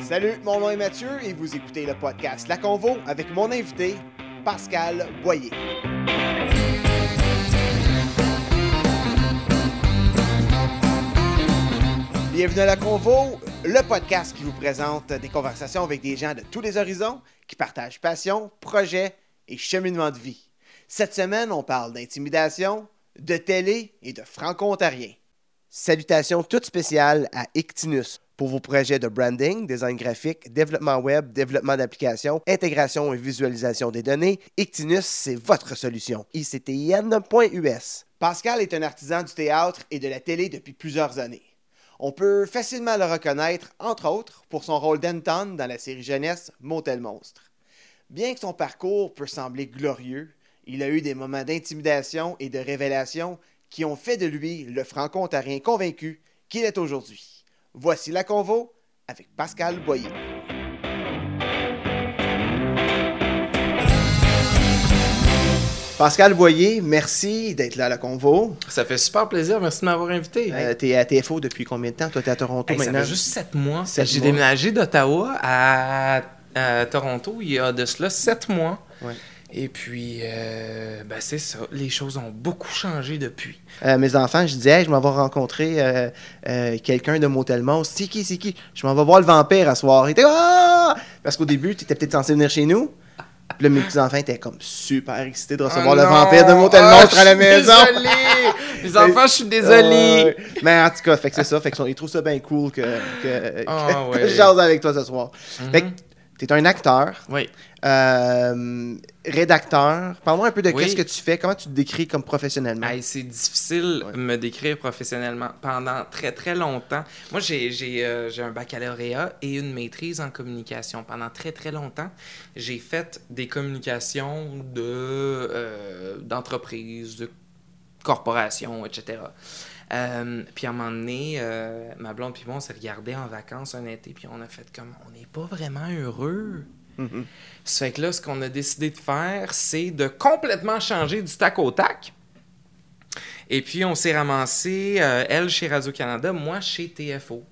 Salut, mon nom est Mathieu et vous écoutez le podcast La Convo avec mon invité, Pascal Boyer. Bienvenue à La Convo, le podcast qui vous présente des conversations avec des gens de tous les horizons qui partagent passion, projets et cheminement de vie. Cette semaine, on parle d'intimidation, de télé et de franco-ontarien. Salutations toutes spéciales à Ictinus pour vos projets de branding, design graphique, développement web, développement d'applications, intégration et visualisation des données. Ictinus, c'est votre solution. ICTIN.us. Pascal est un artisan du théâtre et de la télé depuis plusieurs années. On peut facilement le reconnaître, entre autres, pour son rôle d'Anton dans la série jeunesse Motel Monstre. Bien que son parcours peut sembler glorieux, il a eu des moments d'intimidation et de révélation qui ont fait de lui le franco-ontarien convaincu qu'il est aujourd'hui. Voici la convo avec Pascal Boyer. Pascal Boyer, merci d'être là à la convo. Ça fait super plaisir, merci de m'avoir invité. Euh, t'es à TFO depuis combien de temps? Toi, t'es à Toronto Hey, ça maintenant? fait juste sept mois. J'ai déménagé d'Ottawa à, à Toronto il y a de cela sept mois. Ouais. Et puis, euh, ben c'est ça. Les choses ont beaucoup changé depuis. Euh, mes enfants, je disais, Hey, je m'en vais rencontrer euh, quelqu'un de Motel Monstre. C'est qui, c'est qui? Je m'en vais voir le vampire à soir. Étaient, ah! Parce qu'au début, tu étais peut-être censé venir chez nous. Puis là, mes petits-enfants étaient comme super excités de recevoir Oh le non! vampire de Motel Ah, Monstre à la maison. Désolé! Les enfants, je suis désolé! Mais en tout cas, fait que c'est ça. Fait que ils trouvent ça bien cool que, que, Ah, que- que ouais. je jase avec toi ce soir. Fait que Mhm. t'es un acteur, Oui. Euh, rédacteur. Parle-moi un peu de Oui. qu'est-ce que tu fais, comment tu te décris comme professionnellement? Hey, c'est difficile Ouais. de me décrire professionnellement. Pendant très, très longtemps, moi, j'ai j'ai, euh, j'ai un baccalauréat et une maîtrise en communication. Pendant très, très longtemps, j'ai fait des communications de, euh, d'entreprises, de corporations, etc. Euh, puis à un moment donné, euh, ma blonde puis moi, on s'est regardé en vacances un été, puis on a fait comme, on n'est pas vraiment heureux. Ça fait que là, ce qu'on a décidé de faire, c'est de complètement changer du tac au tac. Et puis, on s'est ramassé, euh, elle chez Radio-Canada, moi chez TFO.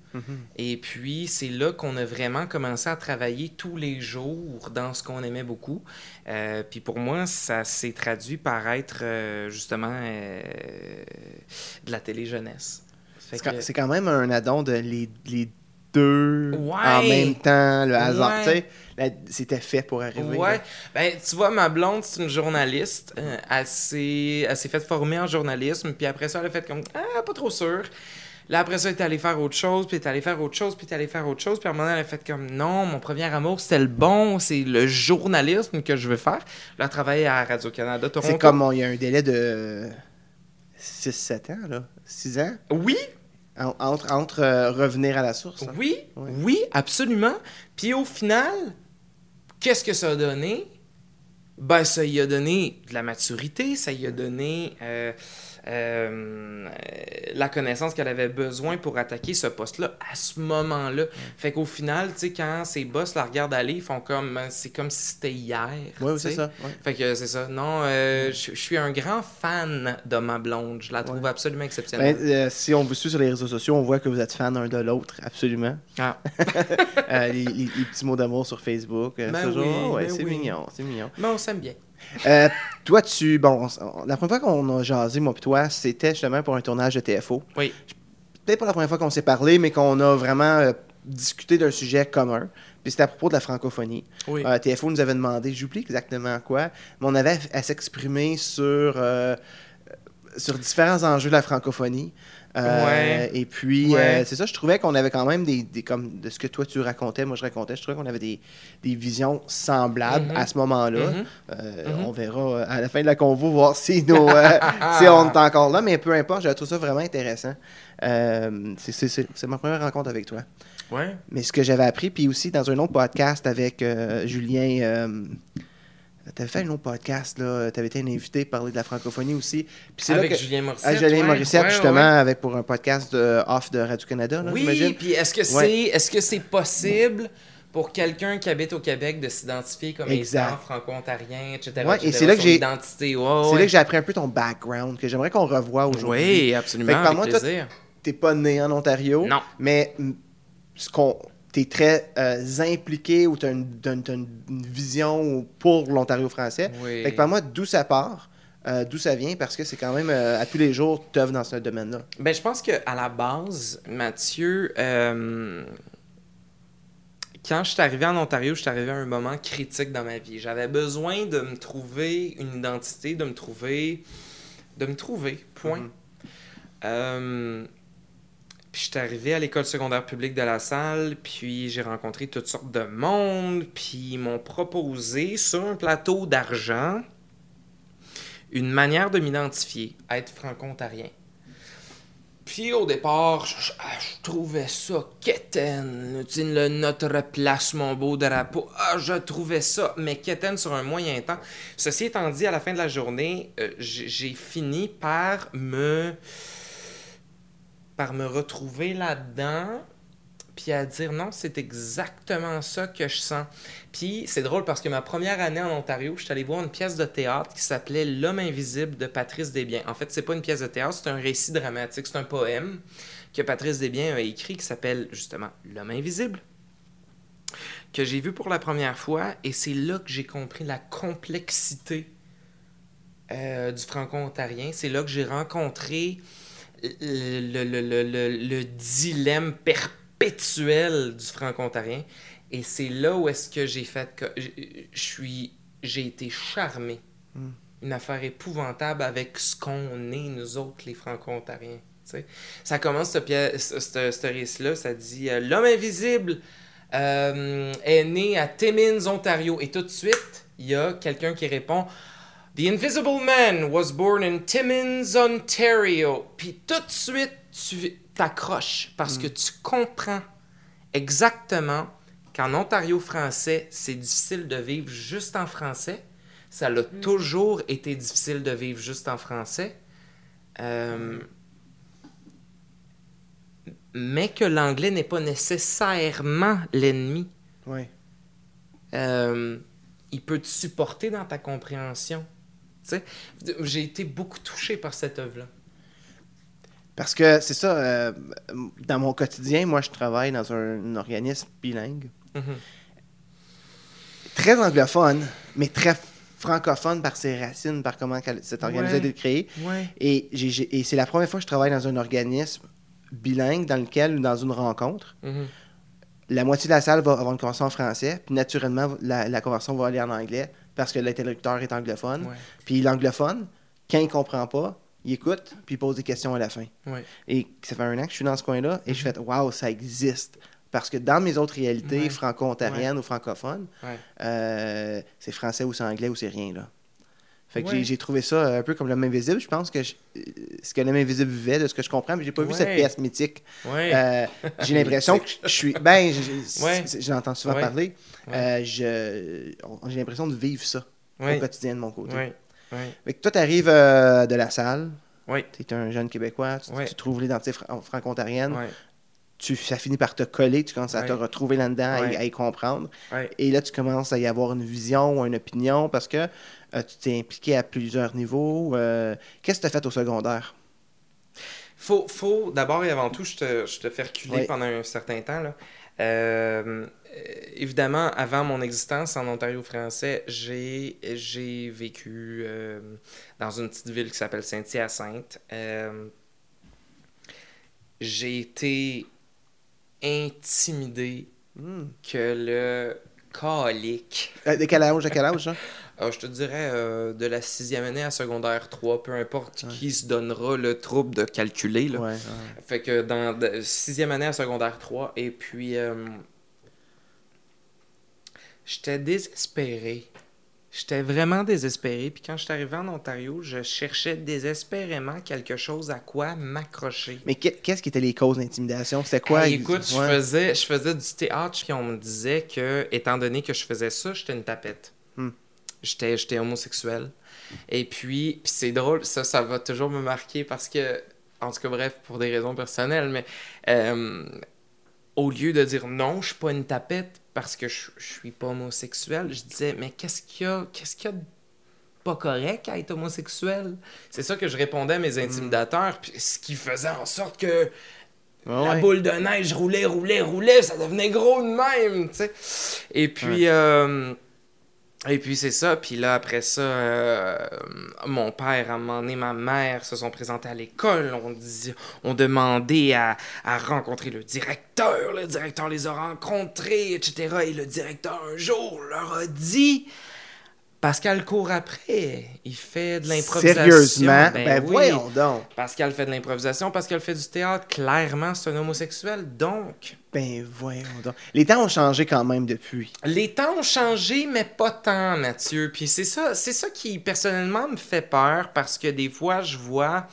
Et puis, c'est là qu'on a vraiment commencé à travailler tous les jours dans ce qu'on aimait beaucoup. Euh, puis pour moi, ça s'est traduit par être euh, justement de la télé-jeunesse. C'est quand- C'est quand même un addon de les, les deux Ouais. en même temps, le hasard. Ouais. Tu sais, c'était fait pour arriver. Ouais. là. Ben, tu vois, ma blonde, c'est une journaliste. Euh, elle s'est elle s'est fait former en journalisme, puis après ça, elle a fait comme Ah, pas trop sûr. Là, après ça, elle est allée faire autre chose, puis elle est allée faire autre chose, puis elle est allée faire autre chose. Puis à un moment donné, elle a fait comme Non, mon premier amour, c'était le bon, c'est le journalisme que je veux faire. Là, elle travaille à Radio-Canada Toronto. C'est comme, il y a un délai de 6-7 ans, là. 6 ans, Oui, entre, entre euh, revenir à la source. hein. Oui, oui, absolument. Puis au final, qu'est-ce que ça a donné? Ben, ça y a donné de la maturité, ça y a donné euh, euh, la connaissance qu'elle avait besoin pour attaquer ce poste-là à ce moment-là. Fait qu'au final, tu sais, quand ses boss la regardent aller, ils font comme, c'est comme si c'était hier. Oui, c'est ça. ouais. Fait que c'est ça. Non, euh, je je suis un grand fan de ma blonde. Je la trouve Ouais. absolument exceptionnelle. Ben, euh, si on vous suit sur les réseaux sociaux, on voit que vous êtes fans l'un de l'autre, absolument. Ah. Euh, les, les- les petits mots d'amour sur Facebook. euh, Ben c'est toujours, oui, ouais, ben c'est oui. mignon, c'est mignon. Mais on s'aime bien. Euh, toi, tu. Bon, on- la première fois qu'on a jasé, moi et toi, c'était justement pour un tournage de TFO. Oui. Peut-être pas la première fois qu'on s'est parlé, mais qu'on a vraiment euh, discuté d'un sujet commun. Puis c'était à propos de la francophonie. Oui. Euh, TFO nous avait demandé, j'oublie exactement quoi, mais on avait à s'exprimer sur, sur différents enjeux de la francophonie. Euh, Ouais. Et puis, Ouais. euh, c'est ça, je trouvais qu'on avait quand même des, des- comme de ce que toi tu racontais, moi je racontais, je trouvais qu'on avait des, des visions semblables Mhm. à ce moment-là. Mhm. Euh, Mhm. On verra à la fin de la convo voir si, nos, si on est encore là, mais peu importe, je trouve ça vraiment intéressant. C'est- ma première rencontre avec toi. Ouais. Mais ce que j'avais appris, puis aussi dans un autre podcast avec Julien, t'avais fait un autre podcast, là, t'avais été un invité parler de la francophonie aussi. Puis c'est là Avec que- Julien Morissette. à Julien ouais, Morissette, ouais, justement, ouais. avec pour un podcast de off de Radio-Canada, là, Oui, puis est-ce que c'est est-ce que c'est possible pour quelqu'un qui habite au Québec de s'identifier comme Exact. étant franco-ontarien, etc. Ouais, et c'est là que j'ai- identité, C'est là que j'ai appris un peu ton background, que j'aimerais qu'on revoie aujourd'hui. Oui, Fait absolument, que avec parle-moi, toi, plaisir. t'es pas né en Ontario. Non. Mais ce qu'on t'es très euh, impliqué ou une, t'as une- vision pour l'Ontario français. Oui. Fait que par moi, d'où ça part, euh, d'où ça vient, parce que c'est quand même euh, à tous les jours, tu dans ce domaine-là. Ben, je pense qu'à la base, Mathieu, quand je suis arrivé en Ontario, je suis arrivé à un moment critique dans ma vie. J'avais besoin de me trouver une identité, de me trouver. de me trouver, point. Mhm. Euh, puis je suis arrivé à l'école secondaire publique de la salle, puis j'ai rencontré toutes sortes de monde, puis ils m'ont proposé sur un plateau d'argent une manière de m'identifier, être franco-ontarien. Puis au départ, je, ah, trouvais ça quétaine. Le notre place, mon beau drapeau. Ah, je trouvais ça, mais quétaine sur un moyen temps. Ceci étant dit, à la fin de la journée, euh, j'ai fini par me par me retrouver là-dedans, puis à dire non, c'est exactement ça que je sens. Puis c'est drôle parce que ma première année en Ontario, je suis allé voir une pièce de théâtre qui s'appelait L'homme invisible de Patrice Desbiens. En fait, c'est pas une pièce de théâtre, c'est un récit dramatique, c'est un poème que Patrice Desbiens a écrit qui s'appelle justement L'homme invisible que j'ai vu pour la première fois et c'est là que j'ai compris la complexité euh, du franco-ontarien. C'est là que j'ai rencontré le, le- le- le- le dilemme perpétuel du franco-ontarien. Et c'est là où est-ce que j'ai fait que j'ai été charmé. Mm. Une affaire épouvantable avec ce qu'on est, nous autres, les franco-ontariens. Ça commence, ce, ce récit-là, ça dit euh, L'homme invisible euh, est né à Timmins, Ontario. Et tout de suite, il y a quelqu'un qui répond The Invisible Man was born in Timmins, Ontario. Puis tout de suite, tu t'accroches parce que tu comprends exactement qu'en Ontario français, c'est difficile de vivre juste en français. Ça l'a toujours été difficile de vivre juste en français. Euh, mais que l'anglais n'est pas nécessairement l'ennemi. Ouais. Euh, il peut te supporter dans ta compréhension. J'ai été beaucoup touché par cette œuvre-là. Parce que c'est ça, euh, dans mon quotidien, moi, je travaille dans un, un organisme bilingue, Mhm. très anglophone, mais très francophone par ses racines, par comment cet organisme a été créé. Ouais. Et c'est la première fois que je travaille dans un organisme bilingue dans lequel, dans une rencontre, Mhm. la moitié de la salle va avoir une conversation en français, puis naturellement, la, la conversation va aller en anglais parce que l'interlocuteur est anglophone. Ouais. Puis l'anglophone, quand il comprend pas, il écoute, puis il pose des questions à la fin. Ouais. Et ça fait un an que je suis dans ce coin-là, et je fais Waouh, ça existe. Parce que dans mes autres réalités Ouais. franco-ontariennes ou francophones, euh, c'est français ou c'est anglais ou c'est rien. là. Fait que Ouais. j'ai- trouvé ça un peu comme l'homme invisible. Je pense que je- euh, ce que l'homme invisible vivait, de ce que je comprends, mais j'ai pas vu cette pièce mythique. Ouais. Euh, j'ai l'impression que je suis. Ben, j'entends souvent parler. Euh, j'ai l'impression de vivre ça au quotidien de mon côté. Fait que toi, tu arrives de la salle. Tu es un jeune Québécois. Tu, trouves l'identité fra- franco-ontarienne. Tu, ça finit par te coller. Tu commences à te retrouver là-dedans, à y- Ouais. à, y comprendre. Ouais. Et là, tu commences à y avoir une vision ou une opinion parce que euh, tu t'es impliqué à plusieurs niveaux. Euh, Qu'est-ce que tu as fait au secondaire? Faut, faut d'abord et avant tout, je te, je te fais reculer pendant un certain temps. Là. Euh, évidemment, avant mon existence en Ontario français, j'ai, j'ai vécu dans une petite ville qui s'appelle Saint-Hyacinthe. J'ai été intimidé Hmm. que le calique. Euh, de quel âge à quel âge? hein? Euh, je te dirais euh, de la sixième année à secondaire 3, peu importe qui se donnera le trouble de calculer. Là. Ouais, ouais. Fait que dans de- sixième année à secondaire 3, et puis euh, j'étais désespéré. J'étais vraiment désespéré. Puis quand je suis arrivé en Ontario, je cherchais désespérément quelque chose à quoi m'accrocher. Mais qu'est- qu'est-ce qui étaient les causes d'intimidation? C'était quoi? Écoute, je, faisais, je faisais du théâtre, puis on me disait que, étant donné que je faisais ça, j'étais une tapette. Hmm. J'étais, j'étais homosexuel. Et puis, puis c'est drôle, ça, ça va toujours me marquer parce que, en tout cas, bref, pour des raisons personnelles, mais euh, au lieu de dire non, je suis pas une tapette parce que je, je suis pas homosexuel, je disais, mais qu'est-ce qu'il y a, qu'est-ce qu'il y a, pas correct à être homosexuel? C'est ça que je répondais à mes intimidateurs, puis ce qui faisait en sorte que Ouais, la boule de neige roulait, roulait, roulait, ça devenait gros de même, tu sais. Et puis, euh, et puis c'est ça. Puis là, après ça, euh, mon père, à un moment donné, ma mère se sont présentés à l'école. On, dit, à, à rencontrer le directeur. Le directeur les a rencontrés, etc. Et le directeur, un jour, leur a dit... Pascal court après. Il fait de l'improvisation. Sérieusement? Ben, oui. voyons donc. Pascal fait de l'improvisation, Pascal fait du théâtre. Clairement, c'est un homosexuel. Donc, Ben voyons donc. Les temps ont changé quand même depuis. les temps ont changé, mais pas tant, Mathieu. Puis c'est ça, c'est ça qui, personnellement, me fait peur parce que des fois, je vois,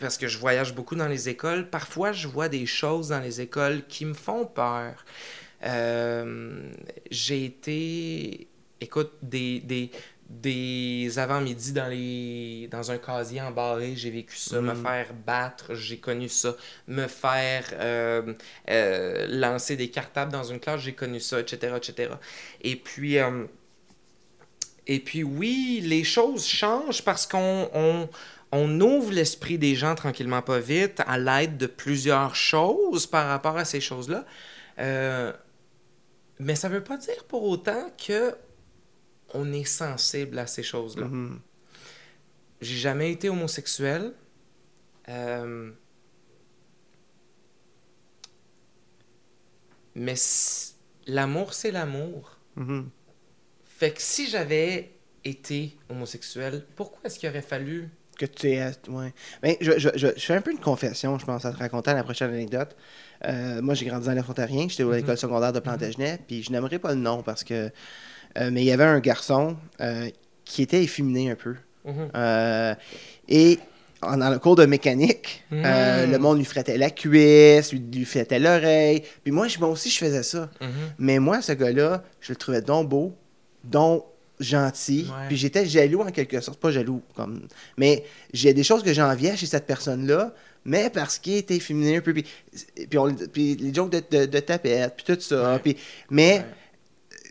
parce que je voyage beaucoup dans les écoles, parfois, je vois des choses dans les écoles qui me font peur. Euh, j'ai été, écoute, des, des, des avant-midi dans, les, dans un casier embarré, j'ai vécu ça. Me faire battre, j'ai connu ça. Me faire euh, euh, lancer des cartables dans une classe, j'ai connu ça, etc., etc. Et puis, euh, et puis oui, les choses changent parce qu'on on, on ouvre l'esprit des gens tranquillement pas vite à l'aide de plusieurs choses par rapport à ces choses-là. Mais ça veut pas dire pour autant que on est sensible à ces choses-là. Mhm. J'ai jamais été homosexuel. Euh, Mais l'amour, c'est l'amour. Mhm. Fait que si j'avais été homosexuel, pourquoi est-ce qu'il aurait fallu... Que tu es. Ouais. Ben, je, je, je, je fais un peu une confession, je pense, à te raconter à la prochaine anecdote. Euh, moi, j'ai grandi dans les Frontariens, j'étais à l'école secondaire de Plantagenet, puis je n'aimerais pas le nom parce que. Euh, mais il y avait un garçon euh, qui était efféminé un peu. Mhm. Euh, et en- dans le cours de mécanique, Mm. le monde lui frottait la cuisse, lui, lui frottait l'oreille. Puis moi, je- moi aussi, je faisais ça. Mhm. Mais moi, ce gars-là, je le trouvais donc beau, donc gentil. Ouais. Puis j'étais jaloux en quelque sorte. Pas jaloux, comme... mais j'ai des choses que j'enviais chez cette personne-là, mais parce qu'il était féminin un peu. Puis, puis, on- puis les jokes de, de, de tapette, puis tout ça. Ouais. Puis, mais Ouais.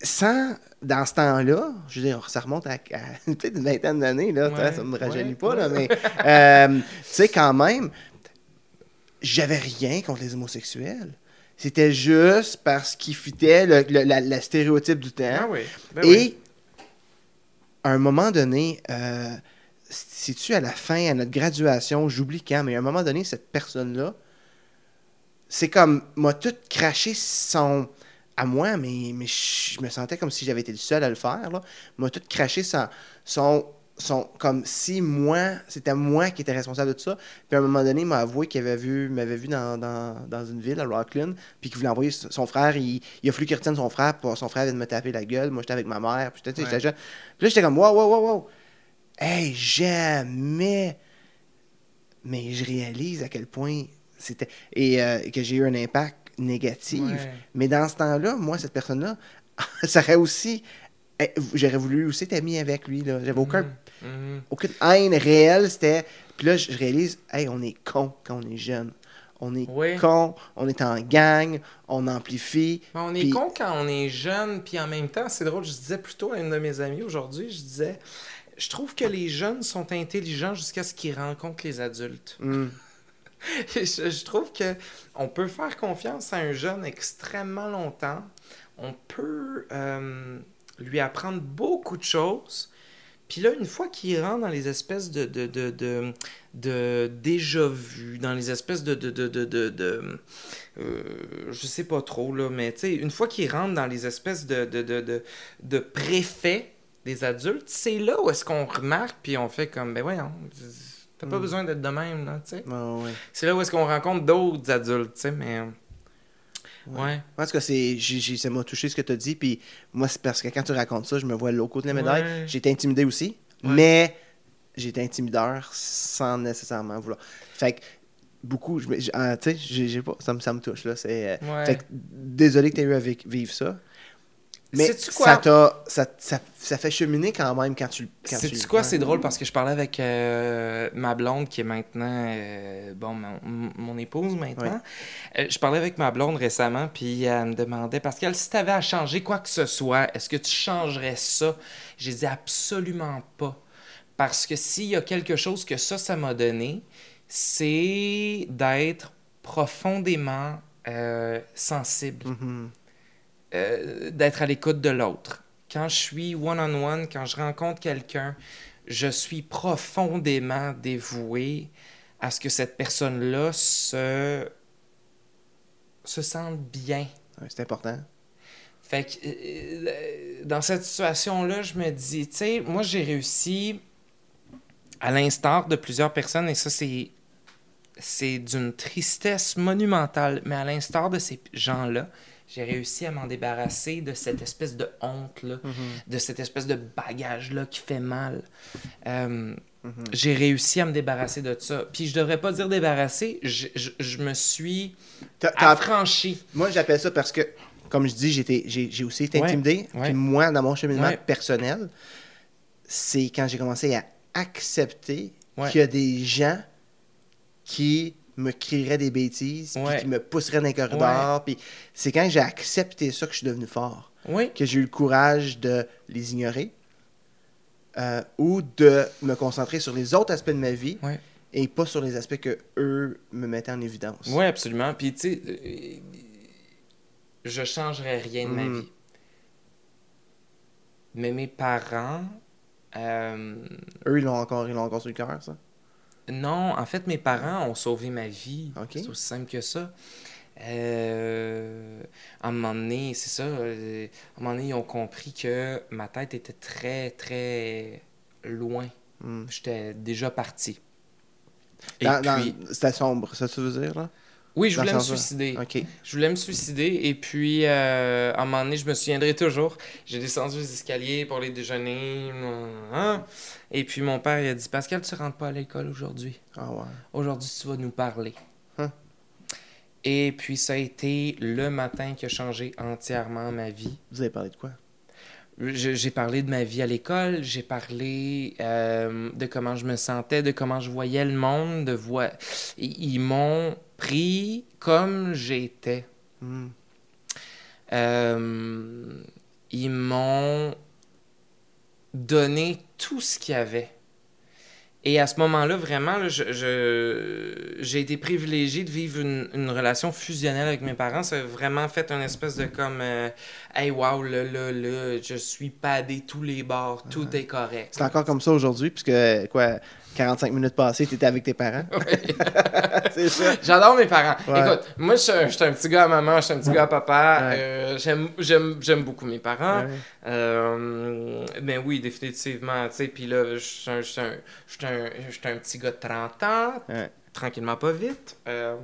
Sans, dans ce temps-là, je veux dire, ça remonte à, à peut-être une vingtaine d'années, là, Ouais, ça me rajeunit ouais, pas, là, mais euh, tu sais, quand même, j'avais rien contre les homosexuels. C'était juste parce qu'ils fitaient le, le- la, la stéréotype du temps. Ah oui. ben Et oui. à un moment donné, euh, si-tu à la fin, à notre graduation, j'oublie quand, mais à un moment donné, cette personne-là, c'est comme, m'a tout craché son. À moi, mais, mais je me sentais comme si j'avais été le seul à le faire, là. M'a tout craché son. son son, comme si moi, c'était moi qui étais responsable de tout ça. Puis à un moment donné, il m'a avoué qu'il avait vu, m'avait vu dans, dans, dans une ville, à Rockland, puis qu'il voulait envoyer son frère. Il, il a fallu qu'il retienne son frère, pour son frère vient de me taper la gueule. Moi, j'étais avec ma mère, puis j'étais, Ouais. j'étais. Puis là, j'étais comme, wow, wow, wow, wow. Hey, jamais. Mais je réalise à quel point c'était. Et euh, que j'ai eu un impact négatif. Ouais. Mais dans ce temps-là, moi, cette personne-là, ça aurait aussi. eh, J'aurais voulu aussi être ami avec lui. J'avais aucun, Mhm. aucune haine réelle. C'était. Puis là, je réalise, hey, on est con quand on est jeune. On est Oui. con, on est en gang, on amplifie. Mais on est con quand on est jeune, puis en même temps, c'est drôle, je disais plutôt à une de mes amies aujourd'hui, je disais, je trouve que les jeunes sont intelligents jusqu'à ce qu'ils rencontrent les adultes. Hmm. Je, trouve que on peut faire confiance à un jeune extrêmement longtemps. On peut euh, lui apprendre beaucoup de choses. Puis là, une fois qu'il rentre dans les espèces de, de, de, de, déjà vu, dans les espèces de... de, de, euh, je sais pas trop, là, mais tu sais, une fois qu'il rentre dans les espèces de, de, de préfets des adultes, c'est là où est-ce qu'on remarque, puis on fait comme, ben voyons, t'as pas besoin d'être de même, là, tu sais. Ouais. C'est là où est-ce qu'on rencontre d'autres adultes, tu sais, mais... Ouais. Ouais. En tout cas, c'est, j'ai- ça m'a touché ce que tu as dit. Puis moi, c'est parce que quand tu racontes ça, je me vois l'autre côté de la médaille. Ouais. J'ai été intimidé aussi, Ouais. mais j'ai été intimideur sans nécessairement vouloir. Fait que beaucoup, je ah, tu sais, j'ai, j'ai pas, ça, me, ça me touche. Là, c'est, euh. Fait que désolé que tu aies eu à vi- vivre ça. Mais Sais-tu quoi? ça, t'a, ça, ça, ça fait cheminer quand même quand tu quand Sais-tu tu- quoi, ouais. c'est drôle parce que je parlais avec euh, ma blonde qui est maintenant, euh, bon, mon, mon épouse maintenant. Euh, je parlais avec ma blonde récemment, puis elle me demandait, Pascal, si tu avais à changer quoi que ce soit, est-ce que tu changerais ça? J'ai dit absolument pas. Parce que s'il y a quelque chose que ça, ça m'a donné, c'est d'être profondément sensible, Mhm. Euh, d'être à l'écoute de l'autre. Quand je suis one-on-one, quand je rencontre quelqu'un, je suis profondément dévoué à ce que cette personne-là se, se sente bien. C'est important. Fait que euh, dans cette situation-là, je me dis, tu sais, moi j'ai réussi, à l'instar de plusieurs personnes, et ça c'est c'est d'une tristesse monumentale, mais à l'instar de ces gens-là, j'ai réussi à m'en débarrasser de cette espèce de honte-là, de cette espèce de bagage-là qui fait mal. Euh, J'ai réussi à me débarrasser de ça. Puis je devrais pas dire débarrasser, je, je- je me suis T'as- t'as- affranchi. Moi, j'appelle ça parce que, comme je dis, j'ai aussi été Ouais, intimidé. ouais. Puis moi, dans mon cheminement Ouais. personnel, c'est quand j'ai commencé à accepter qu'il y a des gens qui me crieraient des bêtises, puis qui me pousseraient dans les corridors. Puis c'est quand j'ai accepté ça que je suis devenu fort. Oui. Que j'ai eu le courage de les ignorer euh, ou de me concentrer sur les autres aspects de ma vie et pas sur les aspects que eux me mettaient en évidence. Oui, absolument. Puis, tu sais, euh, je changerais rien de ma Mhm. vie. Mais mes parents, euh, Eux, ils l'ont encore, ils l'ont encore sur le cœur, ça? Non, en fait, mes parents ont sauvé ma vie. C'est aussi simple que ça. Euh, à un moment donné, c'est ça, euh, à un moment donné, ils ont compris que ma tête était très, très loin. Hmm. J'étais déjà parti. Dans- C'était sombre, ça tu veux dire, là? Oui, je voulais me suicider. Je voulais me suicider et puis euh, à un moment donné, je me souviendrai toujours. J'ai descendu les escaliers pour les déjeuner. hein. Et puis mon père il a dit Pascal, tu rentres pas à l'école aujourd'hui. Ah ouais. Aujourd'hui, tu vas nous parler. Hein? Et puis ça a été le matin qui a changé entièrement ma vie. Vous avez parlé de quoi? J'ai parlé de ma vie à l'école, j'ai parlé euh, de comment je me sentais, de comment je voyais le monde, de voi- Ils ils m'ont pris comme j'étais. Hmm. Euh, ils m'ont donné tout ce qu'il y avait. Et à ce moment-là, vraiment, là, je- je- j'ai été privilégié de vivre une, une relation fusionnelle avec mes parents. Ça a vraiment fait une espèce de comme euh, Hey, wow, là, là, là, je suis padé tous les bords, tout est correct. C'est encore comme ça aujourd'hui, puisque, quoi, 45 minutes passées, t'étais avec tes parents. c'est ça. J'adore mes parents. Ouais. Écoute, moi, je suis un- petit gars à maman, je suis un petit gars à papa. Ouais. Euh, j'aime- beaucoup mes parents. Euh, mais oui, définitivement, tu sais, puis là, je suis un, un, un, petit gars de 30 ans, tranquillement pas vite. Euh,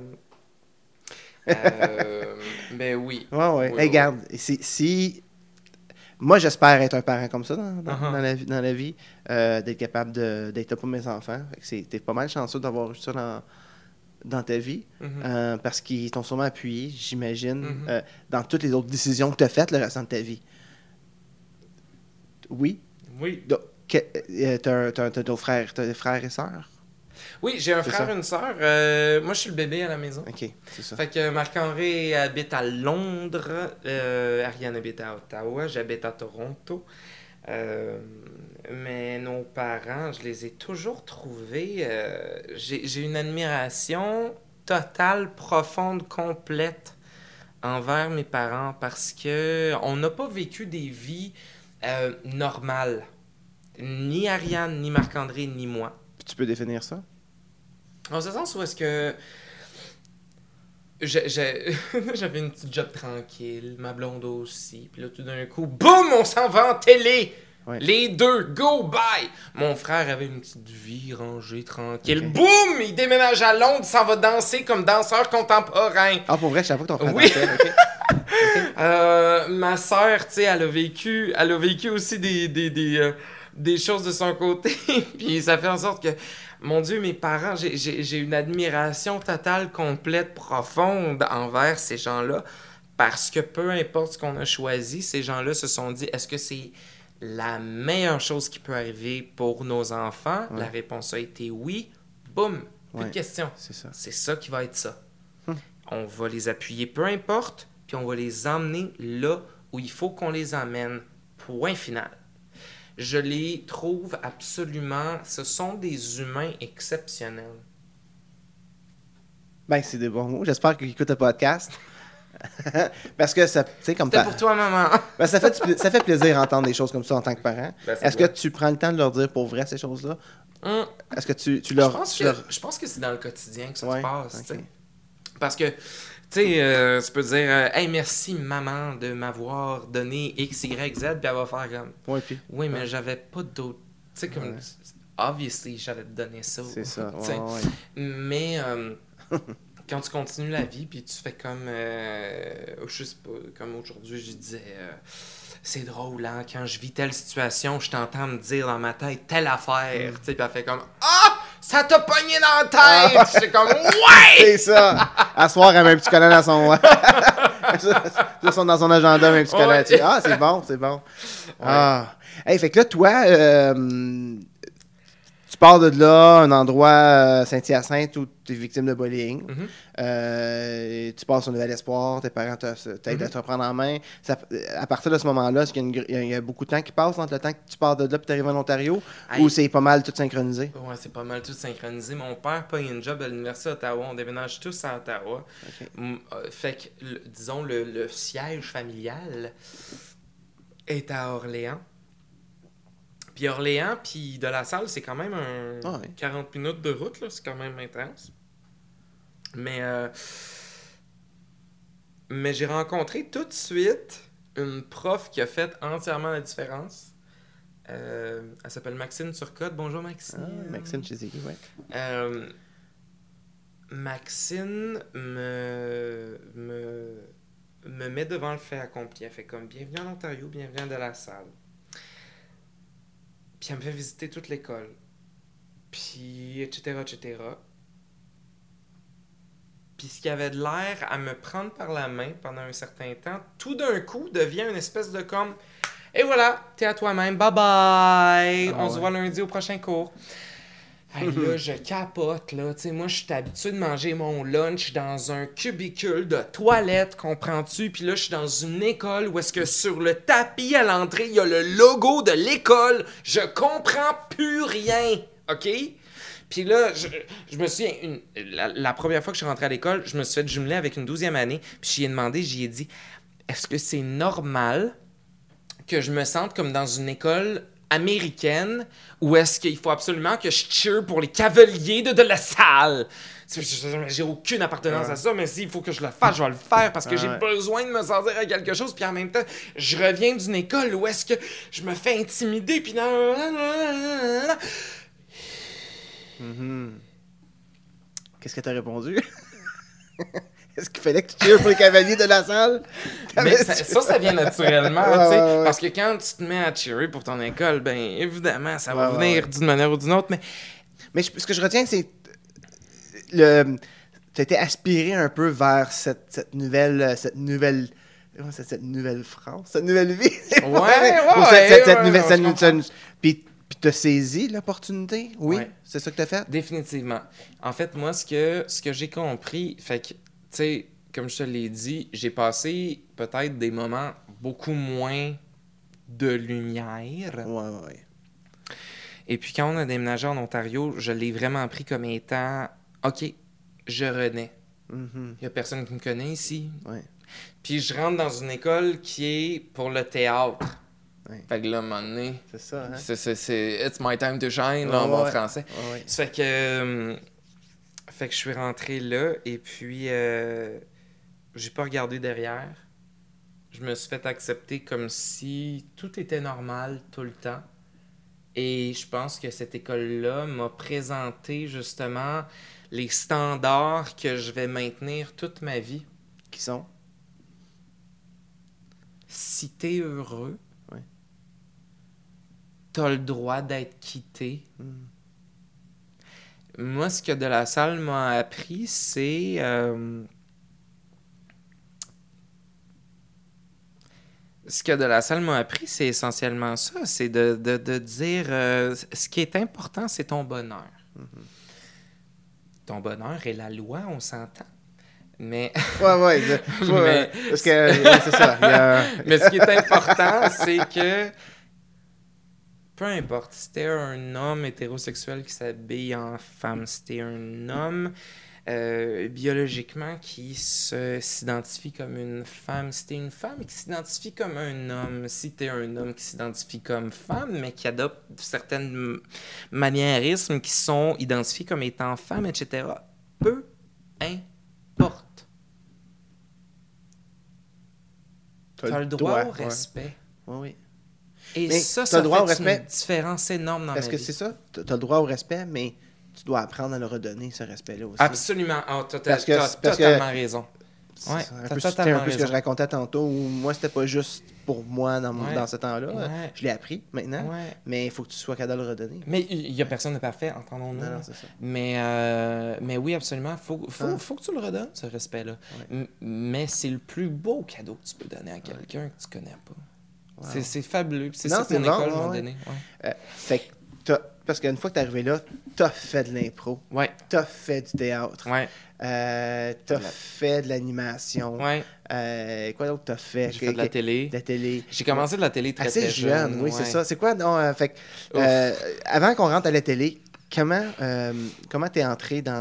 euh, ben oui. Ouais, ouais. Oui, Hey, oui. regarde, si, si- Moi, j'espère être un parent comme ça dans, dans, Uh-huh. dans la, vie- dans la vie, euh, d'être capable d'être là pour mes enfants. T'es pas mal chanceux d'avoir eu ça dans, dans ta vie, Mhm. euh, parce qu'ils t'ont sûrement appuyé, j'imagine, Mhm. euh, dans toutes les autres décisions que tu as faites le restant de ta vie. Oui? Oui. Frère, t'as des frères et sœurs? Oui, j'ai un frère et une sœur. Euh, moi, je suis le bébé à la maison. Ok, c'est ça. Fait que Marc-André habite à Londres, euh, Ariane habite à Ottawa, j'habite à Toronto. Euh, mais nos parents, je les ai toujours trouvés. j'ai une admiration totale, profonde, complète envers mes parents parce que on n'a pas vécu des vies normales. Ni Ariane, ni Marc-André, ni moi. Tu peux définir ça? En ce sens où est-ce que j'avais une petite job tranquille, ma blonde aussi, puis là tout d'un coup, boum, on s'en va en télé. Ouais. Les deux, go, bye! Mon frère avait une petite vie rangée, tranquille. Ok. Boum! Il déménage à Londres, s'en va danser comme danseur contemporain. Ah, pour vrai, je savais que ton frère Oui. dansait. Euh, ma sœur, tu sais, elle a vécu, elle a vécu aussi des, des, des, euh, des choses de son côté. Puis ça fait en sorte que, mon Dieu, mes parents, j'ai- une admiration totale, complète, profonde envers ces gens-là. Parce que peu importe ce qu'on a choisi, ces gens-là se sont dit, est-ce que c'est la meilleure chose qui peut arriver pour nos enfants? Ouais. La réponse a été oui. Boum! Plus Ouais. de questions. C'est ça. C'est ça qui va être ça. Hum. On va les appuyer peu importe, puis on va les emmener là où il faut qu'on les emmène. Point final. Je les trouve absolument. Ce sont des humains exceptionnels. Ben, c'est des bons mots. J'espère qu'ils écoutent le podcast. Parce que ça, tu sais, comme C'était pour toi, maman. ben, ça, fait, ça fait plaisir d'entendre des choses comme ça en tant que parent. Ben, Est-ce que tu prends le temps de leur dire pour vrai ces choses-là? Hum, Est-ce que tu, tu Je leur. pense tu que, leur- je pense que c'est dans le quotidien que ça Ouais, se passe. Parce que, sais, euh, tu peux dire euh, Hey, merci, maman, de m'avoir donné X, Y, Z, puis elle va faire comme Ouais, puis. Oui, mais j'avais pas d'autres. Tu sais, comme. Ouais. Obviously, j'allais te donner ça. C'est ça. Tu. Mais euh, quand tu continues la vie, puis tu fais comme. euh, je sais pas, comme aujourd'hui, je disais. c'est drôle, hein, quand je vis telle situation, je t'entends me dire dans ma tête telle affaire. Tu sais, puis elle fait comme Ah, ça t'a pogné dans la tête! J'étais comme Ouais! C'est ça. À soir, un petit collant dans son. Ils sont dans son agenda, un petit collant. Ouais. Ah, c'est bon, c'est bon. Ah. Hey, fait que là, toi, euh, pars de là, un endroit, euh, Saint-Hyacinthe, où tu es victime de bullying. Mhm. Euh, tu passes au Nouvel Espoir, tes parents t'aident Mhm. à te reprendre en main. Ça- à partir de ce moment-là, est-ce qu'il y, a y beaucoup de temps qui passe entre le temps que tu pars de là et tu arrives en Ontario, Hey. ou c'est pas mal tout synchronisé? Ouais, c'est pas mal tout synchronisé. Mon père paye une job à l'Université d'Ottawa. On déménage tous à Ottawa. Euh, fait que, disons, le, le siège familial est à Orléans. Puis Orléans, puis de la salle, c'est quand même un Ah ouais. 40 minutes de route, là. C'est quand même intense. Mais, euh, mais j'ai rencontré tout de suite une prof qui a fait entièrement la différence. Euh, elle s'appelle Maxine Turcotte. Bonjour, Maxine. Ah, Maxime chez Ziggy, ouais. Euh, Maxine me, me, me met devant le fait accompli. Elle fait comme Bienvenue en Ontario, bienvenue de la salle. Puis elle me fait visiter toute l'école. Puis, etc., etc. Puis ce qui avait de l'air à me prendre par la main pendant un certain temps, tout d'un coup devient une espèce de comme Et voilà, t'es à toi-même, bye bye, Ah on se ouais. voit lundi au prochain cours. Hey, là, je capote, là. Tu sais, moi, je suis habitué de manger mon lunch dans un cubicule de toilette, comprends-tu? Puis là, je suis dans une école où est-ce que sur le tapis à l'entrée, il y a le logo de l'école. Je comprends plus rien, OK? Puis là, je, je me souviens, une, la, la première fois que je suis rentré à l'école, je me suis fait jumeler avec une douzième année. Puis j'y ai demandé, j'y ai dit, est-ce que c'est normal que je me sente comme dans une école américaine ou est-ce qu'il faut absolument que je cheer pour les cavaliers de, de la salle? J'ai aucune appartenance Ouais. à ça, mais s'il faut que je le fasse, je vais le faire parce que Ouais. j'ai besoin de me sentir à quelque chose. Puis en même temps, je reviens d'une école où est-ce que je me fais intimider. Puis. Mhm. Qu'est-ce que t'as répondu? Est-ce qu'il fallait que tu tires pour les cavaliers de la salle? Mais ça, ça, ça vient naturellement, Ouais, tu sais, ouais, ouais. parce que quand tu te mets à cheerer pour ton école, ben évidemment, ça va venir d'une manière ou d'une autre, mais Mais je- ce que je retiens, c'est le. Tu as été aspiré un peu vers cette, cette nouvelle. Cette nouvelle. c'est cette nouvelle France, cette nouvelle vie? Ouais, ouais, cette, cette- cette cette- cette- puis puis t'as saisi l'opportunité, oui? Ouais. C'est ça que t'as fait? Définitivement. En fait, moi, ce que, ce que j'ai compris, fait que, tu sais, comme je te l'ai dit, j'ai passé peut-être des moments beaucoup moins de lumière. Ouais, ouais. Et puis quand on a déménagé en Ontario, je l'ai vraiment pris comme étant, OK, je renais. Mhm. Il n'y a personne qui me connaît ici. Ouais. Puis je rentre dans une école qui est pour le théâtre. Ouais. Fait que là, à un moment donné, C'est ça, hein? c'est- It's my time to shine, là, en bon français. Ouais, ouais. Ça fait que, euh, fait que je suis rentré là et puis euh, j'ai pas regardé derrière. Je me suis fait accepter comme si tout était normal tout le temps. Et je pense que cette école-là m'a présenté justement les standards que je vais maintenir toute ma vie. Qui sont? Si t'es heureux, Ouais. t'as le droit d'être quitté. Mhm. Moi, ce que De La Salle m'a appris, c'est... euh, Ce que De La Salle m'a appris, c'est essentiellement ça. C'est de, de- de dire... euh, ce qui est important, c'est ton bonheur. Ton bonheur est la loi, on s'entend. Mais... Ouais, ouais. Mais- Parce que, ouais, c'est ça. a- Mais ce qui est important, c'est que peu importe. C'était un homme hétérosexuel qui s'habille en femme. C'était un homme euh, biologiquement qui se- s'identifie comme une femme. Si t'es une femme qui s'identifie comme un homme, si t'es un homme qui s'identifie comme femme, mais qui adopte certaines maniérismes qui sont identifiés comme étant femme, etc., peu importe. T'as le droit au ouais. respect. Oui, oui. Et Mais ça, t'as ça le droit au fait une respect. différence énorme dans Parce ma que c'est ça, tu as le droit au respect, mais tu dois apprendre à le redonner, ce respect-là aussi. Absolument. Oh, Parce que- t'as parce que- totalement raison. C'est Ouais, un peu, totalement un peu ce que je racontais tantôt, où moi, c'était pas juste pour moi dans, mon- Ouais. dans ce temps-là. Ouais. Je l'ai appris maintenant, mais il faut que tu sois capable de le redonner. Mais il y a personne de parfait, entendons-nous. Mais, euh, mais oui, absolument. Faut, faut, Ah. faut que tu le redonnes, ce respect-là. Mais c'est le plus beau cadeau que tu peux donner à quelqu'un que tu connais pas. Wow. C'est- C'est fabuleux. C'est Non, ça que c'est mon bon, école ouais, m'a donné. Ouais. Euh, fait que t'as- parce qu'une fois que tu es arrivé là, tu as fait de l'impro, Ouais, tu as fait du théâtre, ouais, euh, tu as La- fait de l'animation. ouais. Euh, quoi d'autre tu as fait? J'ai fait de la télé. de la télé. J'ai commencé de la télé très, Assez très jeune, oui, c'est ça. C'est quoi? Non, euh, fait euh, avant qu'on rentre à la télé, comment euh, comment t'es entré dans,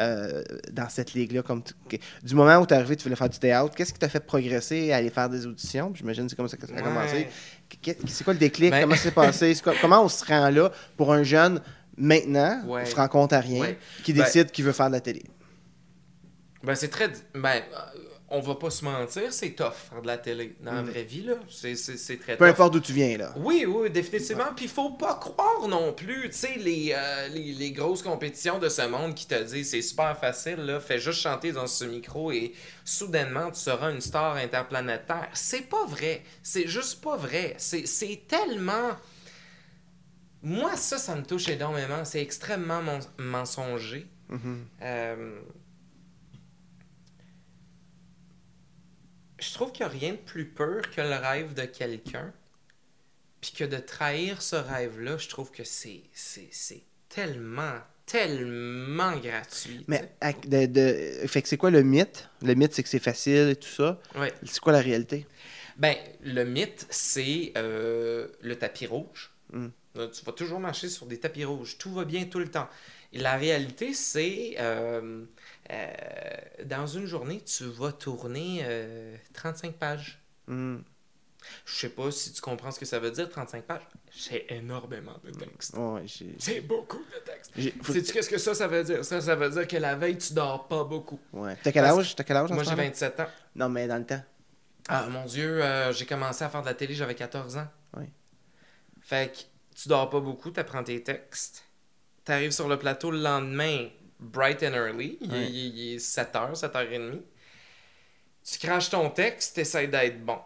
euh, dans cette ligue-là? Comme tu- du moment où t'es arrivé, tu voulais faire du théâtre, qu'est-ce qui t'a fait progresser à aller faire des auditions? J'imagine que c'est comme ça que ça a Ouais. commencé. C'est quoi le déclic? Ben- Comment ça s'est passé? Quoi- comment on se rend là pour un jeune maintenant, Ouais. franco-ontarien, Ouais. qui Ben- décide qu'il veut faire de la télé? Ben, c'est très. Ben, euh, on va pas se mentir, c'est tough faire de la télé. Dans la Mm. vraie vie, là, c'est c'est- c'est très Peu tough. importe d'où tu viens, là. Oui, oui, définitivement. Puis il faut pas croire non plus, tu sais, les, euh, les, les grosses compétitions de ce monde qui te disent c'est super facile, là, fais juste chanter dans ce micro et soudainement tu seras une star interplanétaire. C'est pas vrai. C'est juste pas vrai. C'est c'est tellement. Moi, ça, ça me touche énormément. C'est extrêmement mensonger. Mhm. Euh, Je trouve qu'il n'y a rien de plus pur que le rêve de quelqu'un. Puis que de trahir ce rêve-là, je trouve que c'est c'est- c'est tellement, tellement gratuit. tu Mais de, de- fait que c'est quoi le mythe? Le mythe, c'est que c'est facile et tout ça. Ouais. C'est quoi la réalité? Ben, le mythe, c'est euh, le tapis rouge. Mm. Euh, Tu vas toujours marcher sur des tapis rouges. Tout va bien tout le temps. La réalité, c'est euh, euh, dans une journée, tu vas tourner euh, 35 pages. Hmm. Je sais pas si tu comprends ce que ça veut dire, 35 pages. C'est énormément de texte. Ouais, C'est beaucoup de texte. Sais-tu qu'est-ce que ça, ça veut dire? Ça, ça veut dire que la veille, tu dors pas beaucoup. Ouais. T'as quel âge? T'as quel âge Moi, j'ai moment? 27 ans. Non, mais dans le temps. Ah, mon Dieu, euh, j'ai commencé à faire de la télé, j'avais 14 ans. Oui. Fait que tu dors pas beaucoup, t'apprends tes textes. T'arrives sur le plateau le lendemain, bright and early. Il, est- Ouais. il est- il est 7h, 7h30. Tu craches ton texte, t'essayes d'être bon.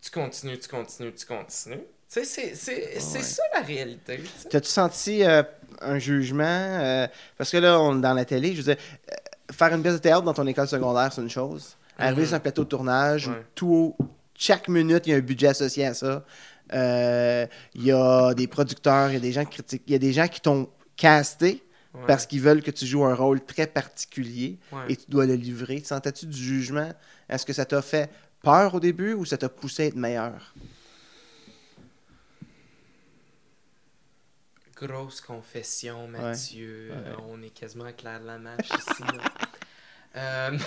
Tu continues, tu continues, tu continues. Tu sais, c'est, Ouais. ça la réalité. T'as-tu senti euh, un jugement? euh, parce que là, on est dans la télé, je veux dire, euh, faire une pièce de théâtre dans ton école secondaire, c'est une chose. Arriver Mhm. sur un plateau de tournage où tout, chaque minute, il y a un budget associé à ça. Euh, Il y a des producteurs, il y a des gens qui critiquent, il y a des gens qui t'ont casté Ouais, parce qu'ils veulent que tu joues un rôle très particulier ouais. et tu dois le livrer. Sentais-tu du jugement? Est-ce que ça t'a fait peur au début ou ça t'a poussé à être meilleur? Grosse confession, Mathieu. Ouais. Euh, on est quasiment clair de la mâche ici. Euh,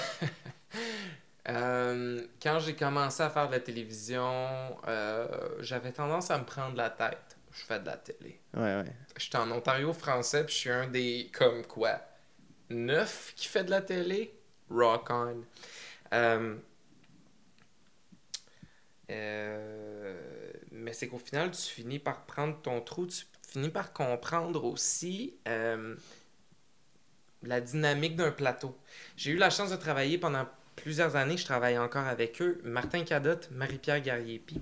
euh, quand j'ai commencé à faire de la télévision, euh, j'avais tendance à me prendre la tête. Je fais de la télé. Ouais, ouais. J'étais en Ontario français, puis je suis un des, comme quoi, neuf qui fait de la télé? Rock on. Euh, mais c'est qu'au final, tu finis par prendre ton trou, tu finis par comprendre aussi la dynamique d'un plateau. J'ai eu la chance de travailler pendant plusieurs années, je travaille encore avec eux, Martin Cadotte, Marie-Pierre Garriépi.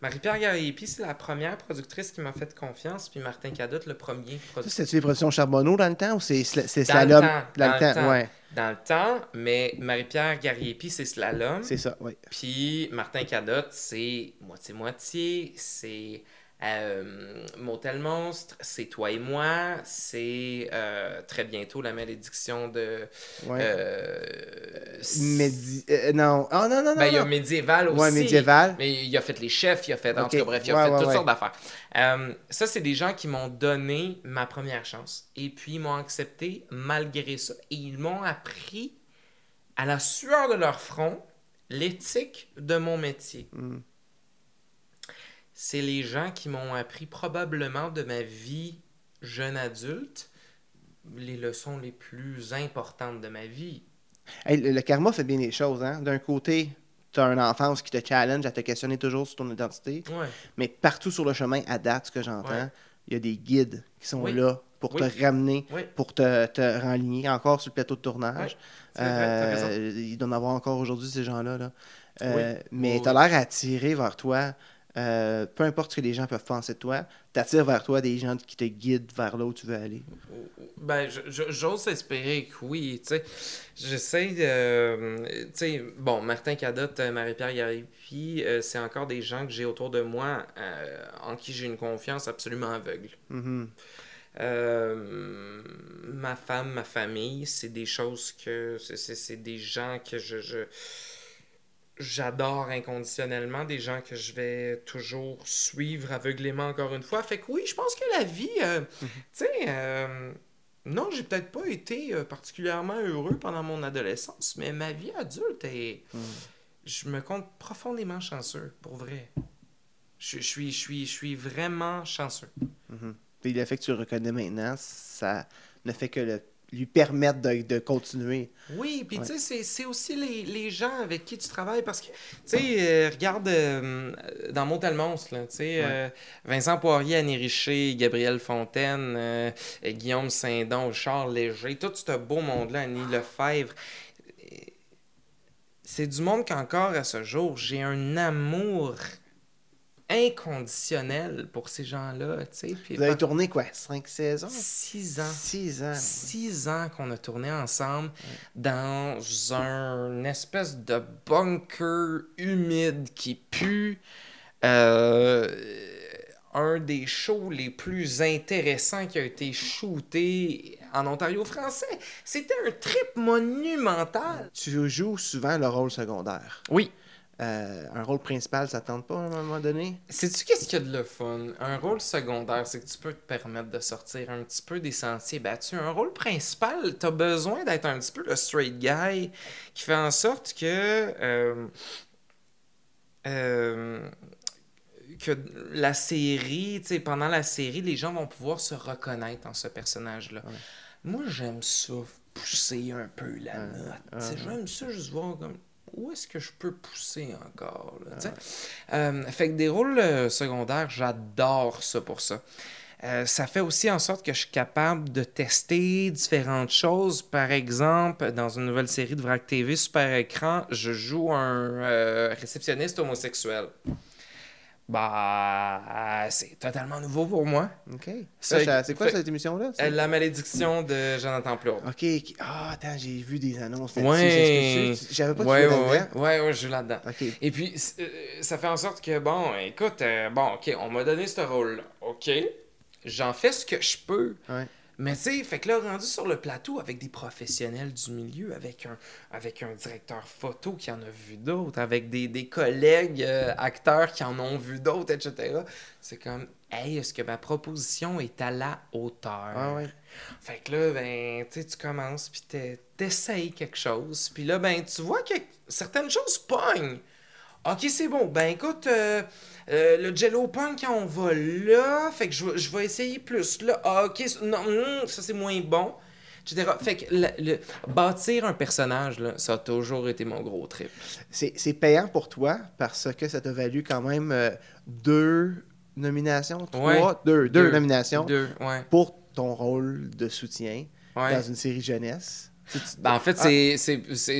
Marie-Pierre Garriépi, c'est la première productrice qui m'a fait confiance, puis Martin Cadotte, le premier producteur. c'était-tu les productions Charbonneau dans le temps ou c'est sla- Dans Slalom? temps, dans le temps. ouais. Dans le temps, mais Marie-Pierre Garriépi, c'est Slalom. C'est ça, oui. Puis Martin Cadotte, c'est moitié-moitié. C'est Euh, Motel Monstre, c'est Toi et moi, c'est euh, très bientôt La malédiction de. Ouais. euh, Médi- euh, non. Ah, non, non, non. ben, il y a non. Médiéval aussi. Ouais, médiéval. Mais il a fait les chefs, il a fait, en tout cas, bref, il a Ouais, fait toutes sortes d'affaires. Ça, c'est des gens qui m'ont donné ma première chance. Et puis, ils m'ont accepté malgré ça. Et ils m'ont appris, à la sueur de leur front, l'éthique de mon métier. Mm. C'est les gens qui m'ont appris probablement de ma vie jeune adulte les leçons les plus importantes de ma vie. Hey, le, karma fait bien les choses. Hein? D'un côté, tu as une enfance qui te challenge à te questionner toujours sur ton identité. Ouais. Mais partout sur le chemin, à date, ce que j'entends, Ouais. il y a des guides qui sont Oui. là pour Oui. te ramener, Oui. pour te, te renligner encore sur le plateau de tournage. Euh, il doit en avoir encore aujourd'hui, ces gens-là. Là. Euh. Mais tu as l'air attiré vers toi. Euh, peu importe ce que les gens peuvent penser de toi, tu attires vers toi des gens qui te guident vers là où tu veux aller. Ben, j'ose espérer que oui, tu sais. J'essaie de... euh, Tu sais, bon, Martin Cadotte, euh, Marie-Pierre Garipi, euh, c'est encore des gens que j'ai autour de moi en qui j'ai une confiance absolument aveugle. Mhm. Euh, ma femme, ma famille, c'est des choses que... c'est- des gens que je... je J'adore inconditionnellement, des gens que je vais toujours suivre aveuglément encore une fois. Fait que oui, je pense que la vie, euh, tu sais, euh, non, j'ai peut-être pas été euh, particulièrement heureux pendant mon adolescence, mais ma vie adulte est. Je me compte profondément chanceux, pour vrai. Je, je suis, je, suis, je suis vraiment chanceux. Mhm. Puis le fait que tu le reconnais maintenant, ça ne fait que le- lui permettre de, de continuer. Oui, puis Ouais. tu sais, c'est- aussi les, les gens avec qui tu travailles parce que, tu sais, euh, regarde euh, dans Montal Monstre, là, tu sais, Ouais. euh, Vincent Poirier, Annie Richer, Gabriel Fontaine, euh, Guillaume Saint-Don, Charles Léger, tout ce beau monde-là, Annie Lefebvre. C'est du monde qu'encore à ce jour, j'ai un amour inconditionnel pour ces gens-là, tu sais. puis Vous avez ben, tourné quoi 5 saisons? Six ans. 6 ans. Six ans qu'on a tourné ensemble dans un espèce de bunker humide qui pue. Euh, un des shows les plus intéressants qui a été shooté en Ontario français. C'était un trip monumental. Tu joues souvent le rôle secondaire. Oui. Euh, un rôle principal, ça tente pas à un moment donné? Sais-tu qu'est-ce qu'il y a de le fun? Un rôle secondaire, c'est que tu peux te permettre de sortir un petit peu des sentiers battus. Un rôle principal, t'as besoin d'être un petit peu le straight guy qui fait en sorte que... euh, euh, que la série, tu sais, pendant la série, les gens vont pouvoir se reconnaître en ce personnage-là. Ouais. Moi, j'aime ça, pousser un peu la note. ouais, ouais. J'aime ça juste voir comme où est-ce que je peux pousser encore. Là. Euh, fait que des rôles euh, secondaires, j'adore ça pour ça. Euh, ça fait aussi en sorte que je suis capable de tester différentes choses. Par exemple, dans une nouvelle série de VRAC TV Super Écran, je joue un réceptionniste homosexuel. Bah, c'est totalement nouveau pour moi. OK. Ça- c'est quoi fait- cette émission-là Euh, La malédiction de Jonathan Plourde. OK. Ah, attends, j'ai vu des annonces. Ouais. J'avais pas de ouais, ouais, ouais, ouais, ouais, ouais, je joue là-dedans. OK. Et puis, euh, ça fait en sorte que, bon, écoute, euh, bon, OK, on m'a donné ce rôle-là. OK, j'en fais ce que je peux. Ouais. Mais tu sais, fait que là, rendu sur le plateau avec des professionnels du milieu, avec un, avec un directeur photo qui en a vu d'autres, avec des, des collègues euh, acteurs qui en ont vu d'autres, etc., c'est comme, hey, est-ce que ma proposition est à la hauteur? Ah ouais. Fait que là, ben, tu tu commences, puis t'es- t'essayes quelque chose. Puis là, ben, tu vois que certaines choses pognent. Ok, c'est bon. Ben, écoute, euh, euh, le Jello Punk, on va là. Fait que je, vais- je vais essayer plus là. Ah, ok, non, hum, ça c'est moins bon. Etc. Fait que le, le- bâtir un personnage, là, ça a toujours été mon gros trip. C'est payant pour toi parce que ça t'a valu quand même euh, deux nominations, trois, Ouais. deux, deux Deux. nominations Deux, ouais. pour ton rôle de soutien Ouais. dans une série jeunesse. Ben, en fait, c'est-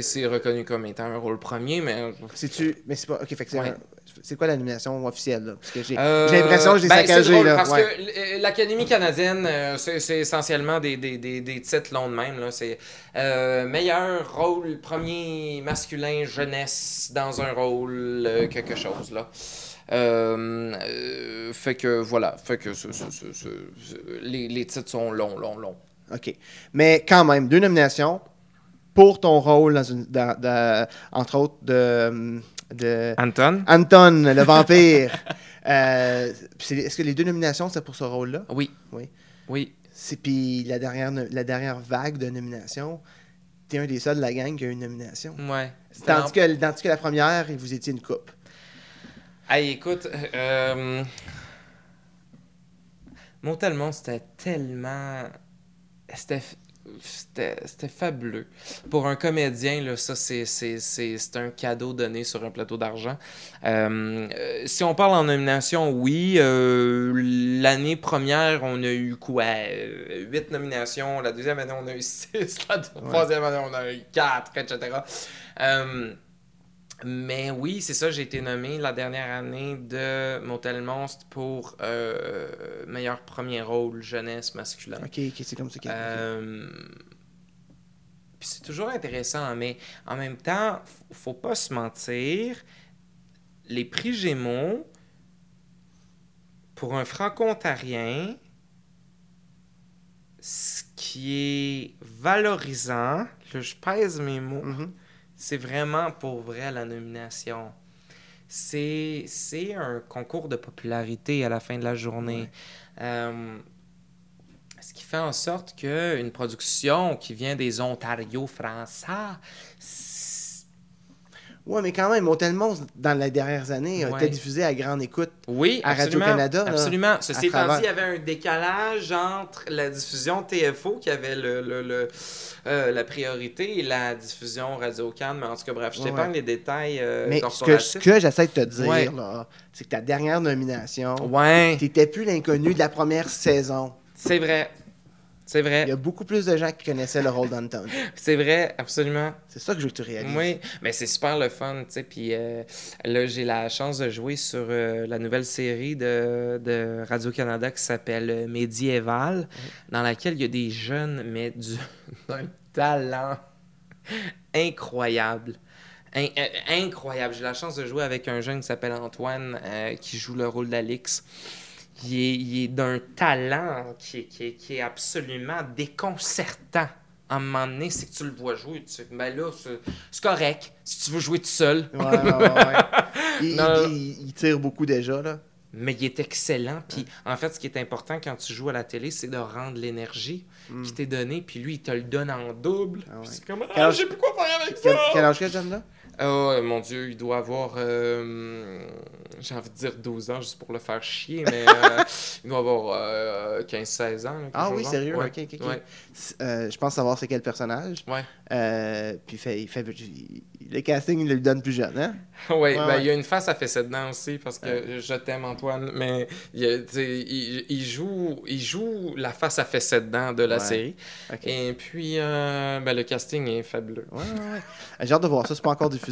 c'est reconnu comme étant un rôle premier, mais. C'est-tu. Mais c'est pas. Ok, fait que c'est. Ouais. un- C'est quoi la nomination officielle, là? Parce que j'ai Euh, j'ai l'impression que je l'ai ben, saccagé, drôle, là. Parce Ouais. que l'Académie canadienne, euh, c'est essentiellement des, des, des, des titres longs de même. là. C'est euh, meilleur rôle premier masculin jeunesse dans un rôle euh, quelque chose. là. Fait que voilà, fait que ce- ce- ce- ce- ce- les, les titres sont longs, longs, longs. OK. Mais quand même, deux nominations pour ton rôle, dans une, dans- dans- entre autres, de, de Anton? Anton, le vampire. Euh, Est-ce que les deux nominations, c'est pour ce rôle-là? Oui. Oui. Oui. C'est puis la dernière, la dernière vague de nominations, t'es un des seuls de la gang qui a une nomination. Ouais. Tandis que, tandis que la première, vous étiez une coupe. Hey, écoute, euh, Montalmont, c'était tellement. C'était. C'était fabuleux. Pour un comédien, là, ça, c'est- un cadeau donné sur un plateau d'argent. Euh, euh, si on parle en nomination, oui. euh, L'année première, on a eu quoi? Huit nominations. La deuxième année, on a eu six. La troisième année, on a eu quatre, etc. Euh, mais oui, c'est ça, j'ai été nommé la dernière année de Motel Monstre pour euh, meilleur premier rôle jeunesse masculin. OK, c'est comme ça qu'il Euh, puis c'est toujours intéressant, mais en même temps, faut pas se mentir, les prix Gémeaux, pour un franco-ontarien, ce qui est valorisant, là, je pèse mes mots, Mhm. C'est vraiment pour vrai la nomination. C'est c'est un concours de popularité à la fin de la journée. Euh, ce qui fait en sorte qu'une production qui vient des Ontario français, Ouais, mais quand même, Motel Monstre, dans les dernières années, a Ouais. été diffusé à grande écoute. oui, À Radio-Canada, absolument. Ceci étant travers- dit, il y avait un décalage entre la diffusion TFO qui avait le, le- le, euh, la priorité et la diffusion Radio-Can. Mais en tout cas, bref, je t'épargne ouais. les détails euh, mais ce que, ce que j'essaie de te dire, Ouais. c'est que ta dernière nomination, Ouais, t'étais plus l'inconnu de la première saison. c'est vrai. C'est Il y vrai. a beaucoup plus de gens qui connaissaient le rôle d'Anton. C'est vrai, absolument. C'est ça que je veux que tu réalises. Oui, mais c'est super le fun, tu sais. Puis euh, là, j'ai la chance de jouer sur euh, la nouvelle série de, de Radio-Canada qui s'appelle euh, Médiéval, dans laquelle il y a des jeunes, mais du- d'un talent incroyable. In- incroyable. J'ai la chance de jouer avec un jeune qui s'appelle Antoine, euh, qui joue le rôle d'Alix. Il est, il est d'un talent qui est, qui est- qui est absolument déconcertant. À un moment donné, c'est que tu le vois jouer. Tu ben là, c'est correct. Si tu veux jouer tout seul. Ouais, ouais, ouais, ouais. Il, tire beaucoup déjà, là. Mais il est excellent. Puis en fait, ce qui est important quand tu joues à la télé, c'est de rendre l'énergie qui t'est donnée. Puis lui, il te le donne en double. Ah c'est comme, ah, j'ai plus quoi faire avec ça. Quel, âge que là? Oh mon Dieu, il doit avoir, euh, j'ai envie de dire 12 ans juste pour le faire chier, mais euh, il doit avoir euh, 15-16 ans. là, quelque Ah oui, sérieux? Ouais. Ok, ok, ok. Ouais. C'est- euh, je pense savoir c'est quel personnage. Ouais. Euh, puis fait, il fait, le casting, il le donne plus jeune, hein? Ouais, Ouais, ben, il y a une face à fesser dedans aussi parce que je t'aime Antoine, mais il, il, il joue, il joue la face à fesser dedans de la série. Et puis, euh, ben, le casting est fabuleux. Ouais, ouais, ouais. J'ai hâte de voir ça. C'est pas encore diffusé,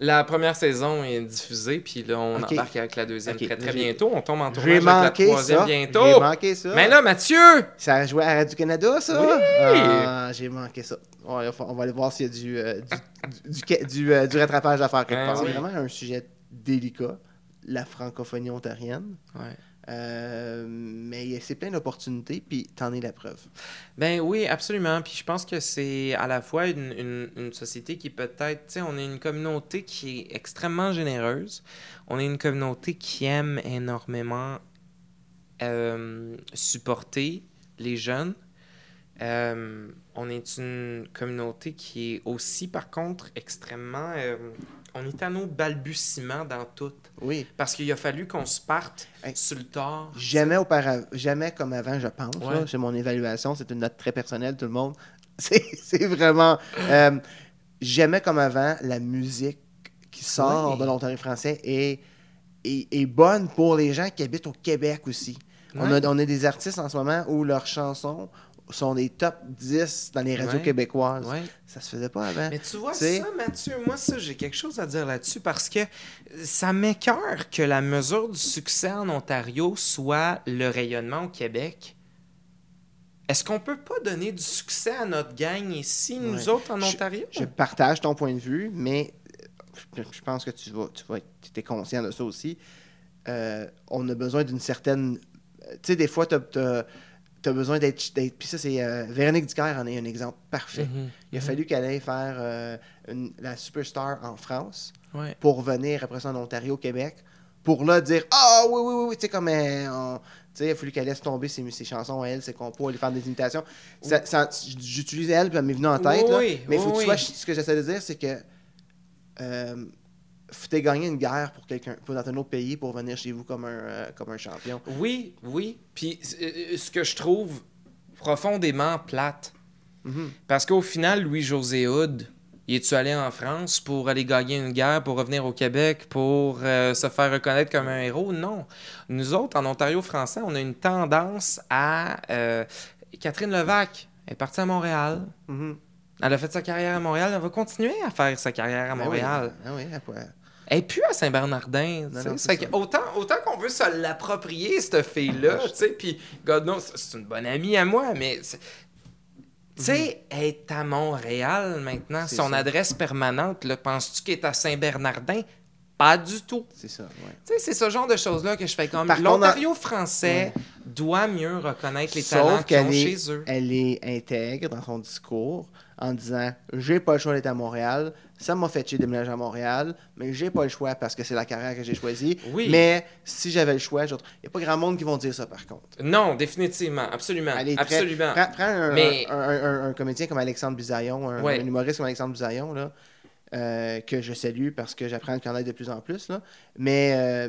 La première saison est diffusée, puis là, on embarque avec la deuxième très très bientôt. On tombe en tournage avec la troisième ça. J'ai bientôt. manqué ça. Mais là, Mathieu! Ça a joué à Radio-Canada, ça? Oui! Ah, j'ai manqué ça. On va- on va aller voir s'il y a du, euh, du, du, du, du, euh, du rattrapage à faire quelque Ah part. C'est vraiment un sujet délicat, la francophonie ontarienne. Ouais. Euh, mais c'est plein d'opportunités, puis t'en es la preuve. Ben oui, absolument. Puis je pense que c'est à la fois une, une- société qui peut-être, tu sais, on est une communauté qui est extrêmement généreuse. On est une communauté qui aime énormément euh, supporter les jeunes. Euh, on est une communauté qui est aussi, par contre, extrêmement... euh, on est à nos balbutiements dans tout. Oui. Parce qu'il a fallu qu'on se parte Hey. sur le tard. Jamais auparavant, jamais comme avant, je pense. Ouais. C'est mon évaluation, c'est une note très personnelle, tout le monde. C'est vraiment. euh, jamais comme avant, la musique qui sort Oui. de l'Ontario français est, est, est bonne pour les gens qui habitent au Québec aussi. On, a, on a des artistes en ce moment où leurs chansons sont des top 10 dans les radios Ouais. québécoises. Ouais. Ça se faisait pas avant. Mais tu vois, T'sais- ça, Mathieu, moi, ça, j'ai quelque chose à dire là-dessus parce que ça m'écœure que la mesure du succès en Ontario soit le rayonnement au Québec. Est-ce qu'on peut pas donner du succès à notre gang ici, nous Ouais. autres, en Je- Ontario? Je partage ton point de vue, mais je, je pense que tu vas, tu vas être es conscient de ça aussi. Euh, on a besoin d'une certaine. Tu sais, des fois, tu as, besoin d'être. Puis ça, c'est. euh, Véronique Dicker en est un exemple parfait. Mhm. Il a fallu qu'elle aille faire euh, une- la superstar en France Ouais. pour venir après ça en Ontario, Québec, pour là dire Ah oui, oui, oui, oui, tu sais, comme. euh, on- tu sais, il a fallu qu'elle laisse tomber ses, ses chansons à elle, ses compos, aller faire des imitations. Ça- ça- J'utilise elle, puis elle m'est venue en tête. là. Oui, mais il faut que tu vois, ce que j'essaie de dire, c'est que. Euh, t'aies gagné une guerre pour quelqu'un, dans un autre pays, pour venir chez vous comme un, euh, comme un champion. Oui, oui. Puis euh, ce que je trouve profondément plate, Mhm. parce qu'au final, Louis-José Hood, il est-tu allé en France pour aller gagner une guerre, pour revenir au Québec, pour euh, se faire reconnaître comme un héros? Non. Nous autres, en Ontario français, on a une tendance à... euh, Catherine Levac est partie à Montréal. Mhm. Elle a fait sa carrière à Montréal. Elle va continuer à faire sa carrière à Ben oui, Montréal. ben oui, après. Elle n'est plus à Saint-Bernardin. autant, autant qu'on veut se l'approprier, cette fille-là, tu sais, puis God knows, c'est une bonne amie à moi, mais tu sais, elle est à Montréal maintenant, son ça. adresse permanente, penses-tu qu'elle est à Saint-Bernardin? Pas du tout. C'est ça, ouais. Tu sais, c'est ce genre de choses-là que je fais comme l'Ontario français doit mieux reconnaître les Sauf talents qu'ils ont qu'elle est, chez eux. elle est intègre dans son discours en disant j'ai pas le choix d'être à Montréal, ça m'a fait chier de déménager à Montréal, mais j'ai pas le choix parce que c'est la carrière que j'ai choisie. Oui. Mais si j'avais le choix, il n'y a pas grand monde qui vont dire ça par contre. Non, définitivement, absolument, Elle est très- absolument. Prends, prends un, Mais- un- un- un- un comédien comme Alexandre Bisaillon, un, Ouais. un humoriste comme Alexandre Bisaillon, là, euh, que je salue parce que j'apprends à le connaître de plus en plus. Là. Mais euh,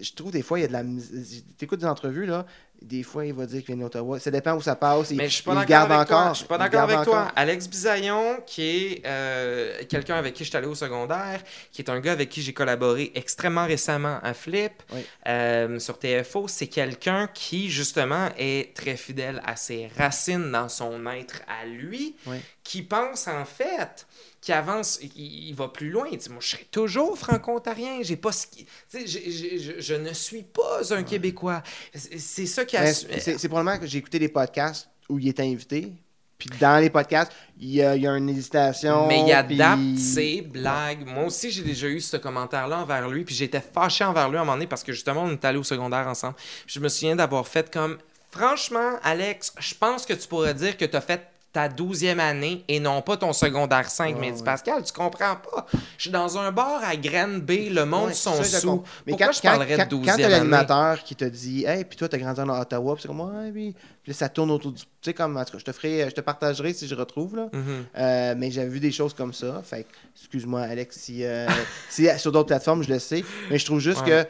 je trouve des fois, il y a de la. Tu écoutes des entrevues, là, des fois, il va dire qu'il vient d'Ottawa. Ça dépend où ça passe. il- Mais je suis pas d'accord toi. encore. Je suis pas d'accord avec toi. encore. Alex Bisaillon, qui est euh, quelqu'un avec qui je suis allé au secondaire, qui est un gars avec qui j'ai collaboré extrêmement récemment à Flip Oui. euh, sur TFO, c'est quelqu'un qui justement est très fidèle à ses racines dans son être à lui, Oui. Qui pense en fait qui avance, il, il va plus loin. Il dit Moi, je serai toujours franco-ontarien. J'ai pas ce qui- tu sais, j'ai- j'ai- je, je ne suis pas un Québécois. C'est ça qui a. C'est probablement que j'ai écouté des podcasts où il était invité. Puis dans les podcasts, il y a, il y a une hésitation. Mais il adapte puis- ses blagues. Moi aussi, j'ai déjà eu ce commentaire-là envers lui. Puis j'étais fâché envers lui à un moment donné parce que justement, on est allé au secondaire ensemble. Je me souviens d'avoir fait comme Franchement, Alex, je pense que tu pourrais dire que tu as fait ta douzième année et non pas ton secondaire 5. Ouais, mais ouais. Pascal, tu comprends pas. Je suis dans un bar à Granby, le monde Ouais, sont ça, sous. Mais Pourquoi quand, je parlerais quand- de quand douzième t'as année? l'animateur qui te dit Hey, puis toi, t'as grandi en Ottawa, puis c'est comme Ouais. Puis ça tourne autour du. Tu sais, comme, en tout cas, je te ferai, je te partagerai si je retrouve, là. Mhm. Euh, mais j'avais vu des choses comme ça. Fait que, excuse-moi, Alex, si, euh, si sur d'autres plateformes, je le sais. Mais je trouve juste que.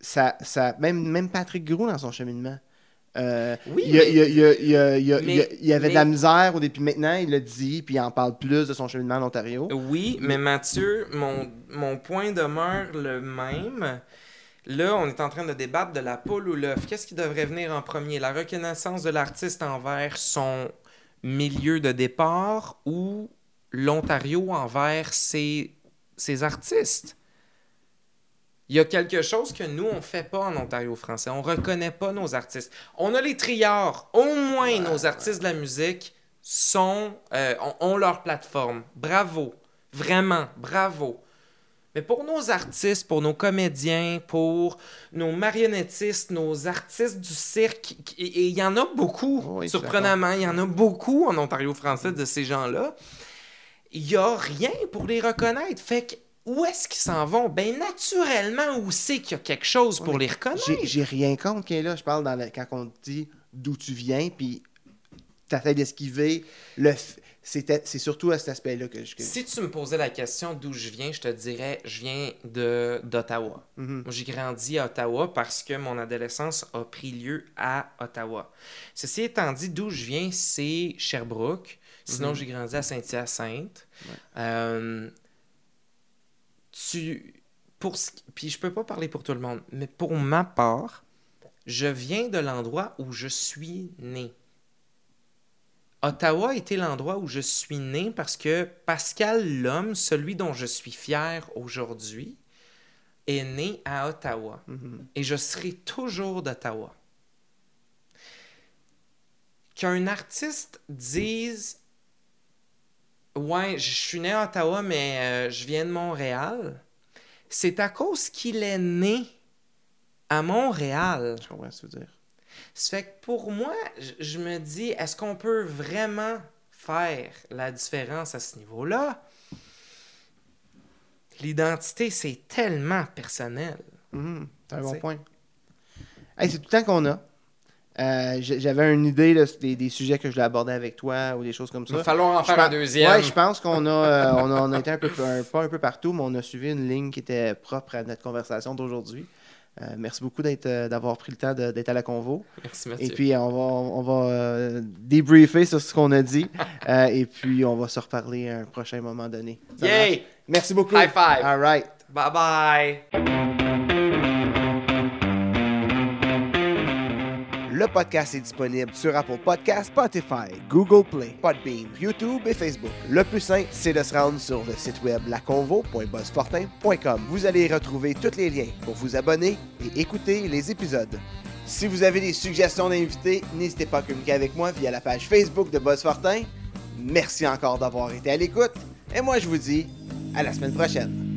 Ça, ça, même, même Patrick Gros dans son cheminement. Euh, Oui, il, y mais- il il il mais- avait de la misère au début. Maintenant, il le dit, puis il en parle plus de son cheminement en Ontario. Oui, mais Mathieu, mon, mon point demeure le même. Là, on est en train de débattre de la poule ou l'œuf. Qu'est-ce qui devrait venir en premier? La reconnaissance de l'artiste envers son milieu de départ ou l'Ontario envers ses, ses artistes? Il y a quelque chose que nous, on fait pas en Ontario français. On reconnaît pas nos artistes. On a les triards. Au moins, nos artistes de la musique sont, euh, ont, ont leur plateforme. Bravo. Vraiment, bravo. Mais pour nos artistes, pour nos comédiens, pour nos marionnettistes, nos artistes du cirque, et il y en a beaucoup, Oui, suis surprenamment, il y en a beaucoup en Ontario français de ces gens-là, il n'y a rien pour les reconnaître. Fait que où est-ce qu'ils s'en vont? Ben naturellement, où c'est qu'il y a quelque chose pour les reconnaître? J'ai rien contre qui est là. Je parle dans quand on te dit d'où tu viens, puis t'essaies d'esquiver. le C'est surtout à cet aspect-là que je. Si tu me posais la question d'où je viens, je te dirais je viens d'Ottawa. Moi, j'ai grandi à Ottawa parce que mon adolescence a pris lieu à Ottawa. Ceci étant dit, d'où je viens, c'est Sherbrooke. Sinon, Mhm. j'ai grandi à Saint-Hyacinthe. Ouais. Euh, tu, pour ce puis je peux pas parler pour tout le monde, mais pour ma part, Je viens de l'endroit où je suis né. Ottawa était l'endroit où je suis né parce que Pascal l'homme, celui dont je suis fier aujourd'hui, est né à Ottawa. Et je serai toujours d'Ottawa. Qu'un artiste dise Ouais, je suis né à Ottawa, mais euh, je viens de Montréal, c'est à cause qu'il est né à Montréal. Je comprends ce que tu veux dire. Ça fait que pour moi, je- me dis, est-ce qu'on peut vraiment faire la différence à ce niveau-là? L'identité, c'est tellement personnel. C'est un bon point. Hey, c'est tout le temps qu'on a. Euh, J'avais une idée là, des, des sujets que je voulais aborder avec toi ou des choses comme Il va ça. falloir en Je faire pense- un deuxième. Ouais, je pense qu'on a, euh, on a, on a été un peu, un- pas un peu partout, mais on a suivi une ligne qui était propre à notre conversation d'aujourd'hui. Euh, merci beaucoup d'avoir pris le temps d'être à la convo. Merci, Mathieu. Et puis, on va, on va débriefer sur ce qu'on a dit. Et puis, on va se reparler à un prochain moment donné. Ça marche? Yay! Merci beaucoup. High five. All right. Bye bye! Le podcast est disponible sur Apple Podcasts, Spotify, Google Play, Podbean, YouTube et Facebook. Le plus simple, c'est de se rendre sur le site web laconvo.buzzfortin.com. Vous allez y retrouver tous les liens pour vous abonner et écouter les épisodes. Si vous avez des suggestions d'invités, n'hésitez pas à communiquer avec moi via la page Facebook de Buzz Fortin. Merci encore d'avoir été à l'écoute et moi je vous dis à la semaine prochaine.